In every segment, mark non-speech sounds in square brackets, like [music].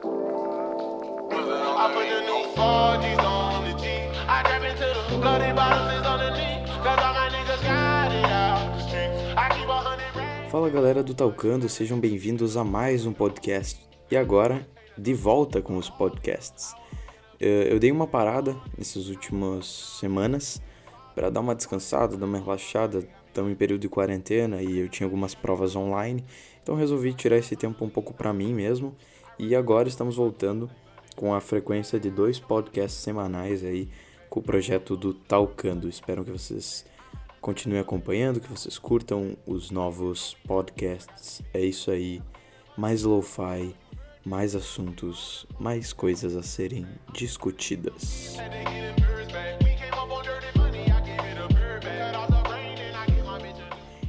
I put the new 4Gs on the G. I trap into the bloody bottles on the knee. Cause all my niggas got it out the street. I keep a hundred racks. Fala galera do Talcando, sejam bem-vindos a mais um podcast. E agora, de volta com os podcasts. Eu dei uma parada nessas últimas semanas para dar uma descansada, dar uma relaxada. Estamos em período de quarentena e eu tinha algumas provas online, então resolvi tirar esse tempo um pouco para mim mesmo. E agora estamos voltando com a frequência de dois podcasts semanais aí com o projeto do Talcando. Espero que vocês continuem acompanhando, que vocês curtam os novos podcasts. É isso aí. Mais lo-fi, mais assuntos, mais coisas a serem discutidas.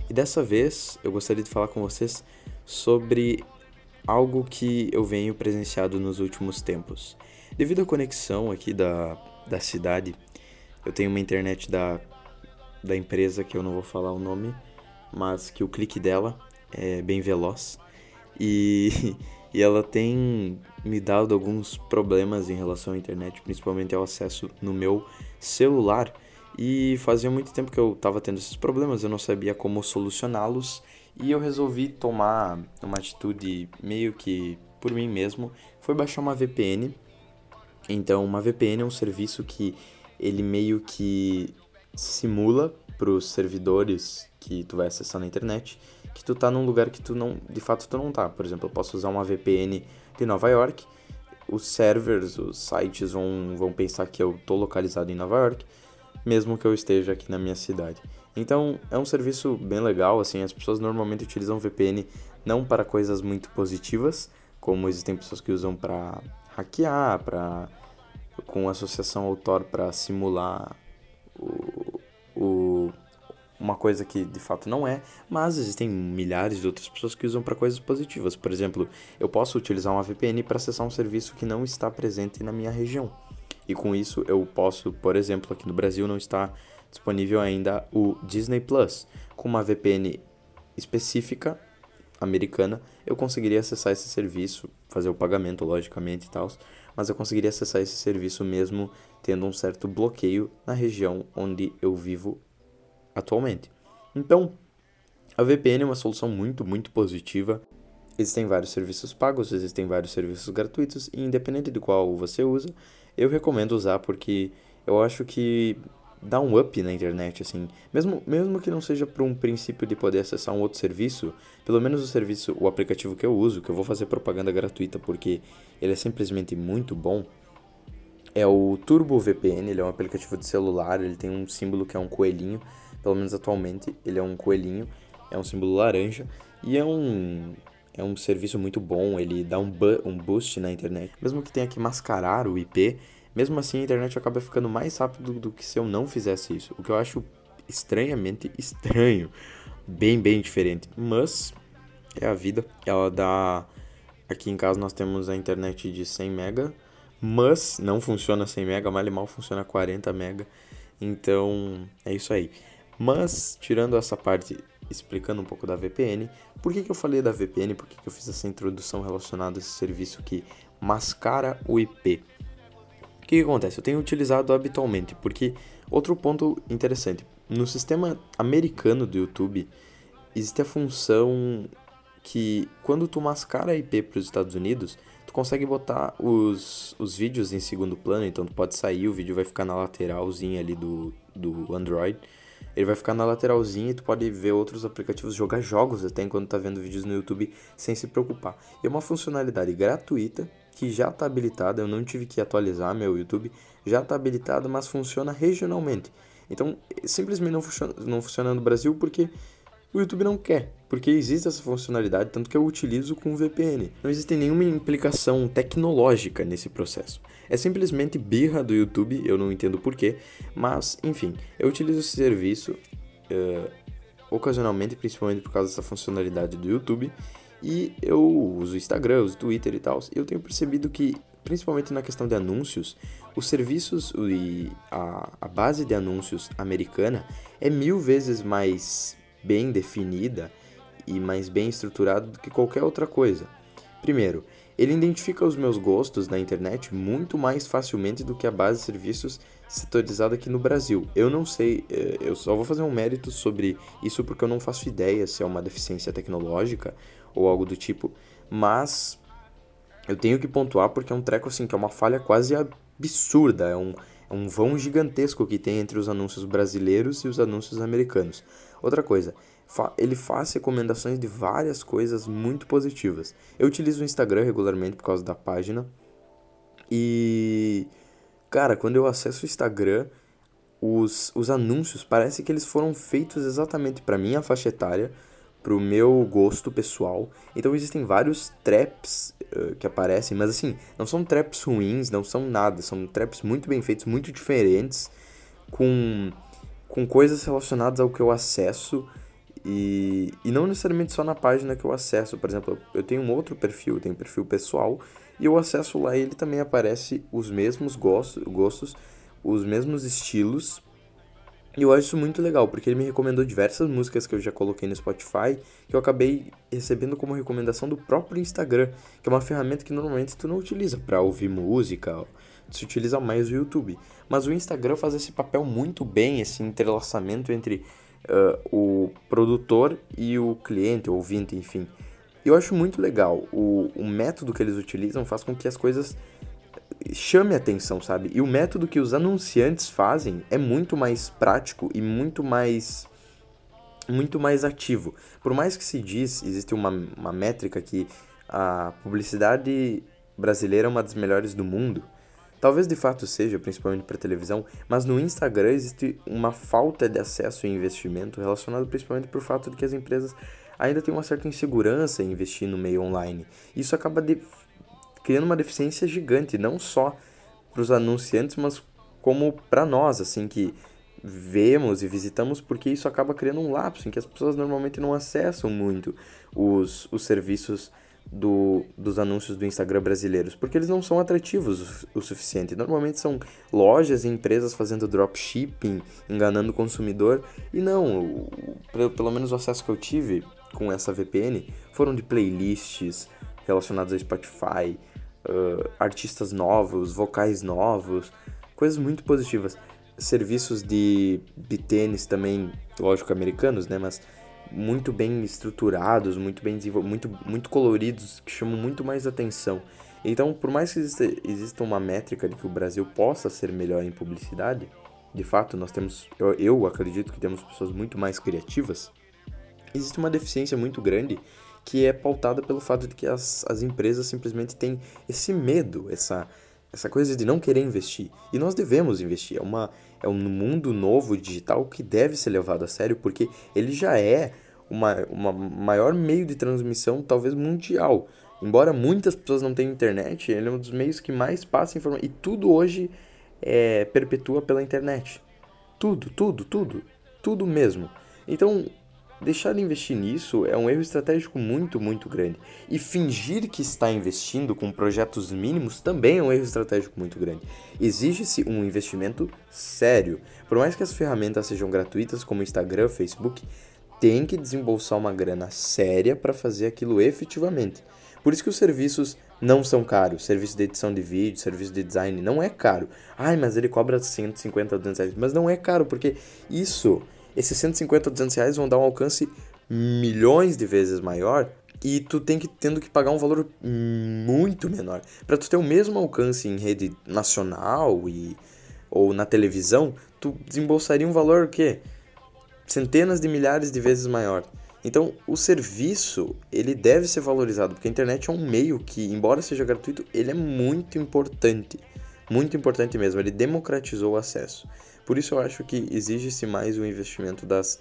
E dessa vez eu gostaria de falar com vocês sobre algo que eu venho presenciado nos últimos tempos. Devido à conexão aqui da, da cidade, eu tenho uma internet da, da empresa que eu não vou falar o nome, mas que o clique dela é bem veloz. E, [laughs] e ela tem me dado alguns problemas em relação à internet, principalmente ao acesso no meu celular. E fazia muito tempo que eu estava tendo esses problemas, eu não sabia como solucioná-los e eu resolvi tomar uma atitude meio que por mim mesmo, foi baixar uma VPN. Então, uma VPN é um serviço que ele meio que simula para os servidores que tu vai acessar na internet que tu tá num lugar que tu não, de fato tu não tá. Por exemplo, eu posso usar uma VPN de Nova York, os servers, os sites vão, vão pensar que eu tô localizado em Nova York, mesmo que eu esteja aqui na minha cidade. Então, é um serviço bem legal, assim, as pessoas normalmente utilizam VPN não para coisas muito positivas, como existem pessoas que usam para hackear, para com associação ao Tor para simular o, o, uma coisa que de fato não é, mas existem milhares de outras pessoas que usam para coisas positivas. Por exemplo, eu posso utilizar uma VPN para acessar um serviço que não está presente na minha região. E com isso eu posso, por exemplo, aqui no Brasil não está disponível ainda o Disney Plus. Com uma VPN específica americana, eu conseguiria acessar esse serviço, fazer o pagamento, logicamente e tal, mas eu conseguiria acessar esse serviço mesmo tendo um certo bloqueio na região onde eu vivo atualmente. Então, a VPN é uma solução muito, muito positiva. Existem vários serviços pagos, existem vários serviços gratuitos, e independente de qual você usa, eu recomendo usar porque eu acho que dá um up na internet, assim. Mesmo, mesmo que não seja por um princípio de poder acessar um outro serviço, pelo menos o serviço, o aplicativo que eu uso, que eu vou fazer propaganda gratuita porque ele é simplesmente muito bom, é o Turbo VPN, ele é um aplicativo de celular, ele tem um símbolo que é um coelhinho, pelo menos atualmente ele é um coelhinho, é um símbolo laranja e é um é um serviço muito bom, ele dá um, bu um boost na internet. Mesmo que tenha que mascarar o IP, mesmo assim a internet acaba ficando mais rápido do que se eu não fizesse isso, o que eu acho estranhamente estranho, bem bem diferente, mas é a vida. Ela dá aqui em casa nós temos a internet de 100 mega mas não funciona 100 mega, mal e mal funciona 40 mega. Então, é isso aí. Mas, tirando essa parte, explicando um pouco da VPN, por que, que eu falei da VPN? Por que, que eu fiz essa introdução relacionada a esse serviço que mascara o IP? O que, que acontece? Eu tenho utilizado habitualmente, porque outro ponto interessante, no sistema americano do YouTube, existe a função que quando tu mascara a IP para os Estados Unidos, tu consegue botar os, os vídeos em segundo plano, então tu pode sair, o vídeo vai ficar na lateralzinha ali do, do Android. Ele vai ficar na lateralzinha e tu pode ver outros aplicativos, jogar jogos até enquanto tá vendo vídeos no YouTube sem se preocupar. É uma funcionalidade gratuita que já está habilitada, eu não tive que atualizar meu YouTube, já está habilitada, mas funciona regionalmente. Então, simplesmente não funciona, não funciona no Brasil porque o YouTube não quer, porque existe essa funcionalidade, tanto que eu utilizo com VPN. Não existe nenhuma implicação tecnológica nesse processo. É simplesmente birra do YouTube, eu não entendo porquê, mas enfim, eu utilizo esse serviço uh, ocasionalmente, principalmente por causa dessa funcionalidade do YouTube, e eu uso Instagram, uso Twitter e tal, eu tenho percebido que, principalmente na questão de anúncios, os serviços e a, a base de anúncios americana é mil vezes mais bem definida e mais bem estruturada do que qualquer outra coisa. Primeiro, ele identifica os meus gostos na internet muito mais facilmente do que a base de serviços setorizada aqui no Brasil. Eu não sei, eh, eu só vou fazer um mérito sobre isso porque eu não faço ideia se é uma deficiência tecnológica ou algo do tipo, mas eu tenho que pontuar porque é um treco assim que é uma falha quase absurda, é um, é um vão gigantesco que tem entre os anúncios brasileiros e os anúncios americanos. Outra coisa, ele faz recomendações de várias coisas muito positivas. Eu utilizo o Instagram regularmente por causa da página. E cara, quando eu acesso o Instagram, os, os anúncios parece que eles foram feitos exatamente para minha faixa etária pro meu gosto pessoal. Então existem vários traps uh, que aparecem, mas assim, não são traps ruins, não são nada, são traps muito bem feitos, muito diferentes, com, com coisas relacionadas ao que eu acesso. E, e não necessariamente só na página que eu acesso. Por exemplo, eu tenho um outro perfil, tenho um perfil pessoal, e eu acesso lá e ele também aparece os mesmos gostos, gostos os mesmos estilos, e eu acho isso muito legal, porque ele me recomendou diversas músicas que eu já coloquei no Spotify, que eu acabei recebendo como recomendação do próprio Instagram, que é uma ferramenta que normalmente tu não utiliza para ouvir música, tu utiliza mais o YouTube. Mas o Instagram faz esse papel muito bem, esse entrelaçamento entre uh, o produtor e o cliente, o ouvinte, enfim. Eu acho muito legal. O, o método que eles utilizam faz com que as coisas chame atenção, sabe? E o método que os anunciantes fazem é muito mais prático e muito mais muito mais ativo. Por mais que se diz, existe uma, uma métrica que a publicidade brasileira é uma das melhores do mundo. Talvez de fato seja, principalmente para televisão, mas no Instagram existe uma falta de acesso e investimento relacionado principalmente por fato de que as empresas ainda têm uma certa insegurança em investir no meio online. Isso acaba de criando uma deficiência gigante, não só para os anunciantes, mas como para nós, assim, que vemos e visitamos, porque isso acaba criando um lapso em que as pessoas normalmente não acessam muito os, os serviços do, dos anúncios do Instagram brasileiros, porque eles não são atrativos o, suficiente. Normalmente são lojas e empresas fazendo dropshipping, enganando o consumidor, e não, pelo, pelo menos o acesso que eu tive com essa VPN foram de playlists relacionados a Spotify, uh, artistas novos, vocais novos, coisas muito positivas. Serviços de, de tênis também, lógico, americanos, né? Mas muito bem estruturados, muito bem desenvolvidos, muito, muito coloridos, que chamam muito mais atenção. Então, por mais que exista, exista uma métrica de que o Brasil possa ser melhor em publicidade, de fato, nós temos, eu, eu acredito que temos pessoas muito mais criativas, existe uma deficiência muito grande que é pautada pelo fato de que as, as empresas simplesmente têm esse medo, essa, essa coisa de não querer investir. E nós devemos investir. É, uma, é um mundo novo digital que deve ser levado a sério, porque ele já é uma, uma maior meio de transmissão, talvez mundial. Embora muitas pessoas não tenham internet, ele é um dos meios que mais passa informação. E tudo hoje é, perpetua pela internet. Tudo, tudo, tudo. Tudo mesmo. Então, Deixar de investir nisso é um erro estratégico muito, muito grande. E fingir que está investindo com projetos mínimos também é um erro estratégico muito grande. Exige-se um investimento sério. Por mais que as ferramentas sejam gratuitas, como Instagram, Facebook, tem que desembolsar uma grana séria para fazer aquilo efetivamente. Por isso que os serviços não são caros. Serviço de edição de vídeo, serviço de design não é caro. Ai, mas ele cobra 150, 200 reais. Mas não é caro, porque isso esses 150 ou 200 reais vão dar um alcance milhões de vezes maior e tu tem que tendo que pagar um valor muito menor. Para tu ter o mesmo alcance em rede nacional e ou na televisão tu desembolsaria um valor que centenas de milhares de vezes maior. Então o serviço ele deve ser valorizado porque a internet é um meio que embora seja gratuito ele é muito importante muito importante mesmo ele democratizou o acesso por isso eu acho que exige-se mais o investimento das,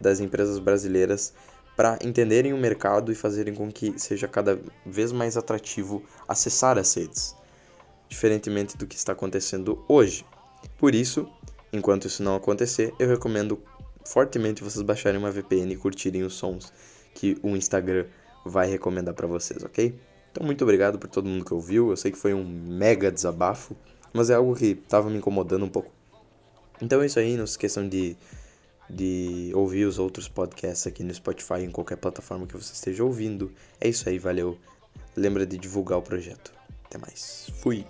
das empresas brasileiras para entenderem o mercado e fazerem com que seja cada vez mais atrativo acessar as redes, diferentemente do que está acontecendo hoje. Por isso, enquanto isso não acontecer, eu recomendo fortemente vocês baixarem uma VPN e curtirem os sons que o Instagram vai recomendar para vocês, ok? Então, muito obrigado por todo mundo que ouviu. Eu sei que foi um mega desabafo, mas é algo que estava me incomodando um pouco então é isso aí, não se esqueçam de, de ouvir os outros podcasts aqui no Spotify, em qualquer plataforma que você esteja ouvindo. É isso aí, valeu. lembra de divulgar o projeto. Até mais. Fui.